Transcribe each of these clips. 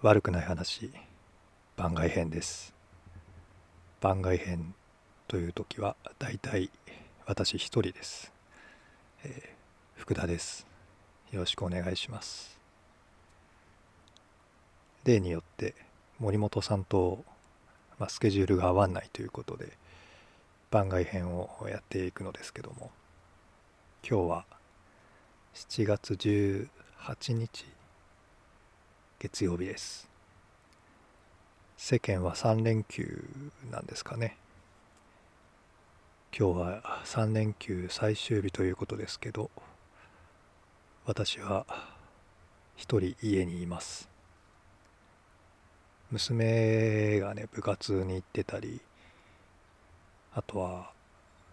悪くない話番外編です。番外編という時はだいたい私一人です、えー、福田です。よろしくお願いします。例によって森本さんと、まあ、スケジュールが合わないということで番外編をやっていくのですけども今日は7月18日月曜日です。世間は3連休なんですかね。今日は3連休最終日ということですけど私は一人家にいます。娘がね部活に行ってたりあとは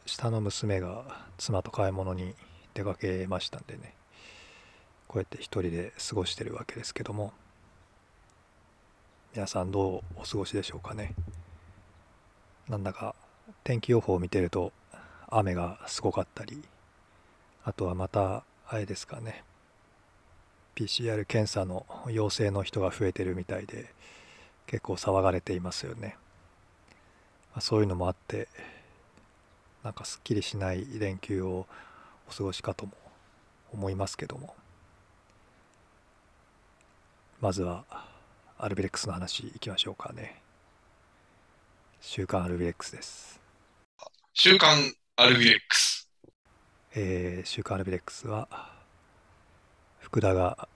下の娘が妻と買い物に出かけましたんでねこうやって一人で過ごしてるわけですけども。皆さんどうお過ごしでしょうかね。なんだか天気予報を見てると雨がすごかったりあとはまたあれですかね。PCR 検査の陽性の人が増えてるみたいで結構騒がれていますよね、まあ、そういうのもあってなんかすっきりしない連休をお過ごしかとも思いますけども。まずはアルビレックスの話いきましょうかね。週刊アルビレックスです。週刊アルビレックス。えー、週刊アルビレックスは、福田が、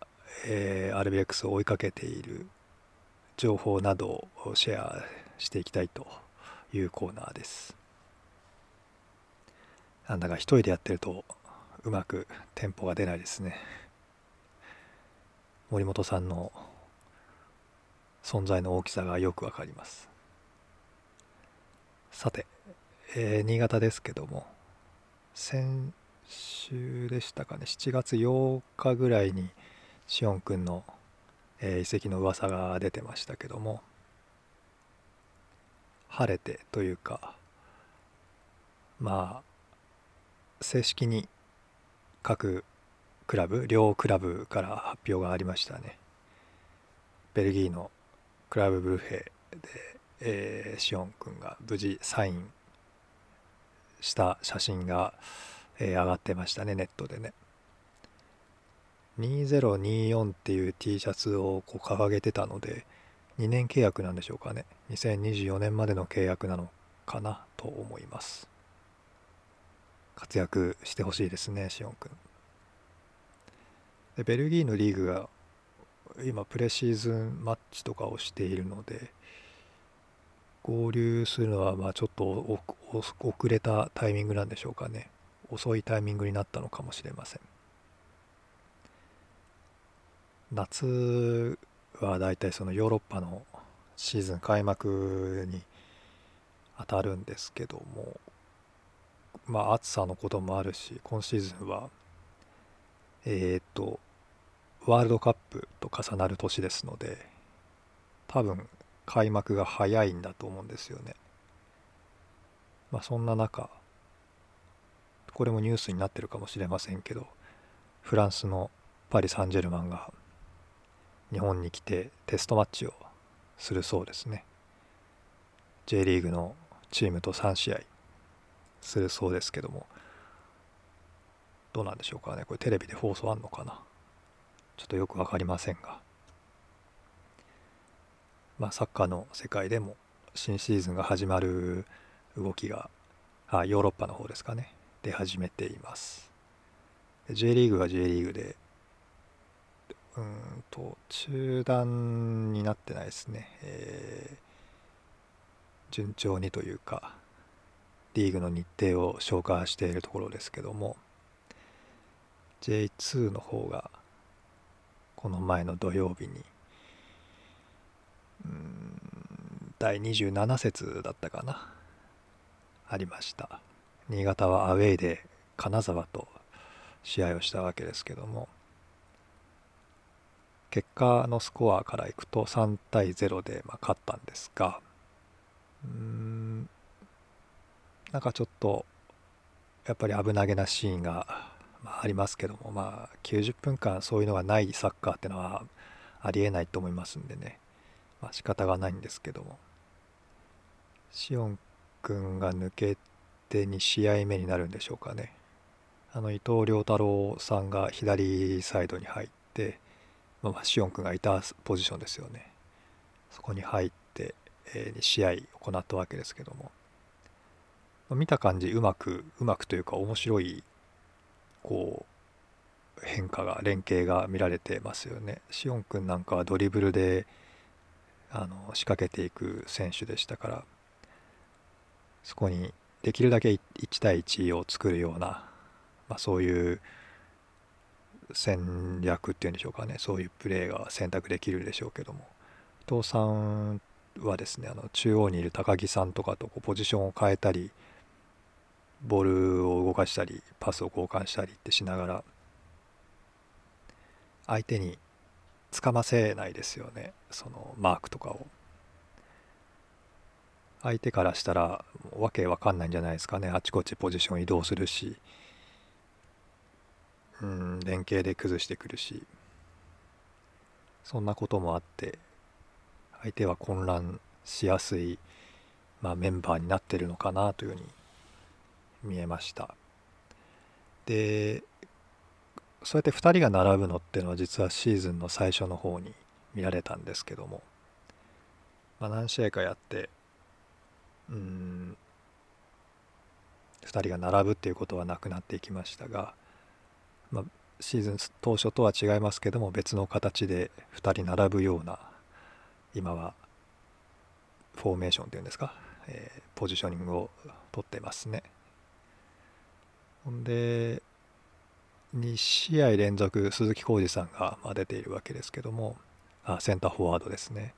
えー、アルビレックスを追いかけている情報などをシェアしていきたいというコーナーです。なんだか一人でやってるとうまくテンポが出ないですね。森本さんの存在の大きさがよくわかります。さて、えー、新潟ですけども先週でしたかね7月8日ぐらいにしおんくんの、えー、遺跡の噂が出てましたけども晴れてというかまあ正式に各クラブ両クラブから発表がありましたね。ベルギーのクラブブルフェで、えー、シオン君が無事サインした写真が、えー、上がってましたねネットでね。2024っていう T シャツをこう掲げてたので2年契約なんでしょうかね。2024年までの契約なのかなと思います。活躍してほしいですねシオン君。でベルギーのリーグが今プレシーズンマッチとかをしているので合流するのはまあちょっと遅れたタイミングなんでしょうかね。遅いタイミングになったのかもしれません。夏はだいたいそのヨーロッパのシーズン開幕に当たるんですけどもまあ暑さのこともあるし今シーズンはえっ、とワールドカップと重なる年ですので多分開幕が早いんだと思うんですよね。まあそんな中これもニュースになってるかもしれませんけどフランスのパリ・サンジェルマンが日本に来てテストマッチをするそうですね。J リーグのチームと3試合するそうですけどもどうなんでしょうかね。これテレビで放送あんのかな。ちょっとよく分かりませんが、まあ、サッカーの世界でも新シーズンが始まる動きがあヨーロッパの方ですかね。で始めています。J リーグは J リーグでうんと中断になってないですね、えー、順調にというかリーグの日程を消化しているところですけども J2 の方がこの前の土曜日に。うん第27節だったかな。ありました。新潟はアウェイで金沢と試合をしたわけですけども。結果のスコアからいくと3対0でま勝ったんですが。うーんなんかちょっとやっぱり危なげなシーンがまあ、ありますけども、まあ、90分間そういうのがないサッカーってのはありえないと思いますんでね、まあ仕方がないんですけども。シオン君が抜けて2試合目になるんでしょうかね。あの伊藤亮太郎さんが左サイドに入って、まあ、シオン君がいたポジションですよね。そこに入って、えー、2試合行ったわけですけども、ま、見た感じうまくうまくというか面白いこう変化が連携が見られてますよね。シオン君なんかはドリブルであの仕掛けていく選手でしたからそこにできるだけ1対1を作るような、まあ、そういう戦略っていうんでしょうかね。そういうプレーが選択できるでしょうけども。伊藤さんはですねあの中央にいる高木さんとかとこうポジションを変えたりボールを動かしたりパスを交換したりってしながら相手につかませないですよね。そのマークとかを。相手からしたらわけわかんないんじゃないですかね。あちこちポジション移動するし。うん連携で崩してくるし。そんなこともあって相手は混乱しやすい、まあ、メンバーになってるのかなというふうに見えましたでそうやって2人が並ぶのっていうのは実はシーズンの最初の方に見られたんですけども、まあ、何試合かやってうん2人が並ぶっていうことはなくなっていきましたが、まあ、シーズン当初とは違いますけども別の形で2人並ぶような今はフォーメーションっていうんですか、えー、ポジショニングをとってますね。ほんで2試合連続鈴木浩二さんが出ているわけですけどもあセンターフォワードですね。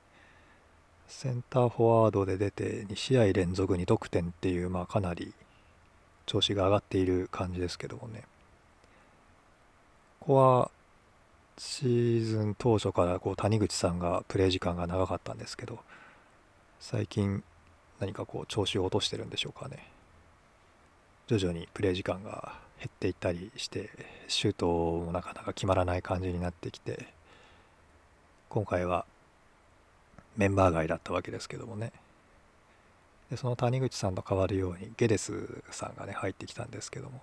センターフォワードで出て2試合連続2得点っていう、まあ、かなり調子が上がっている感じですけどもね。ここはシーズン当初からこう谷口さんがプレー時間が長かったんですけど最近何かこう調子を落としてるんでしょうかね。徐々にプレー時間が減っていったりしてシュートもなかなか決まらない感じになってきて今回はメンバー外だったわけですけどもね。でその谷口さんと変わるようにゲデスさんがね入ってきたんですけども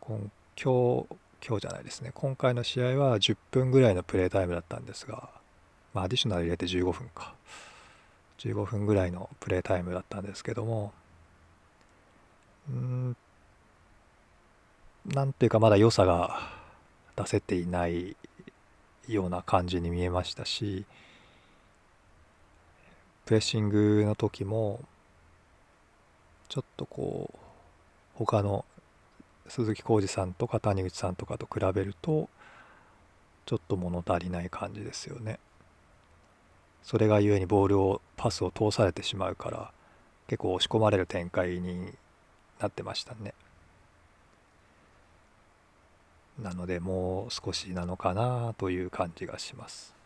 今今日今日じゃないですね。今回の試合は10分ぐらいのプレータイムだったんですが、まあ、アディショナル入れて15分か。15分ぐらいのプレータイムだったんですけどもうんなんていうかまだ良さが出せていないような感じに見えましたしプレッシングの時もちょっとこう他の鈴木浩二さんとか谷口さんとかと比べるとちょっと物足りない感じですよね。それがゆえにボールをパスを通されてしまうから結構押し込まれる展開になってましたね。なのでもう少しなのかなという感じがします。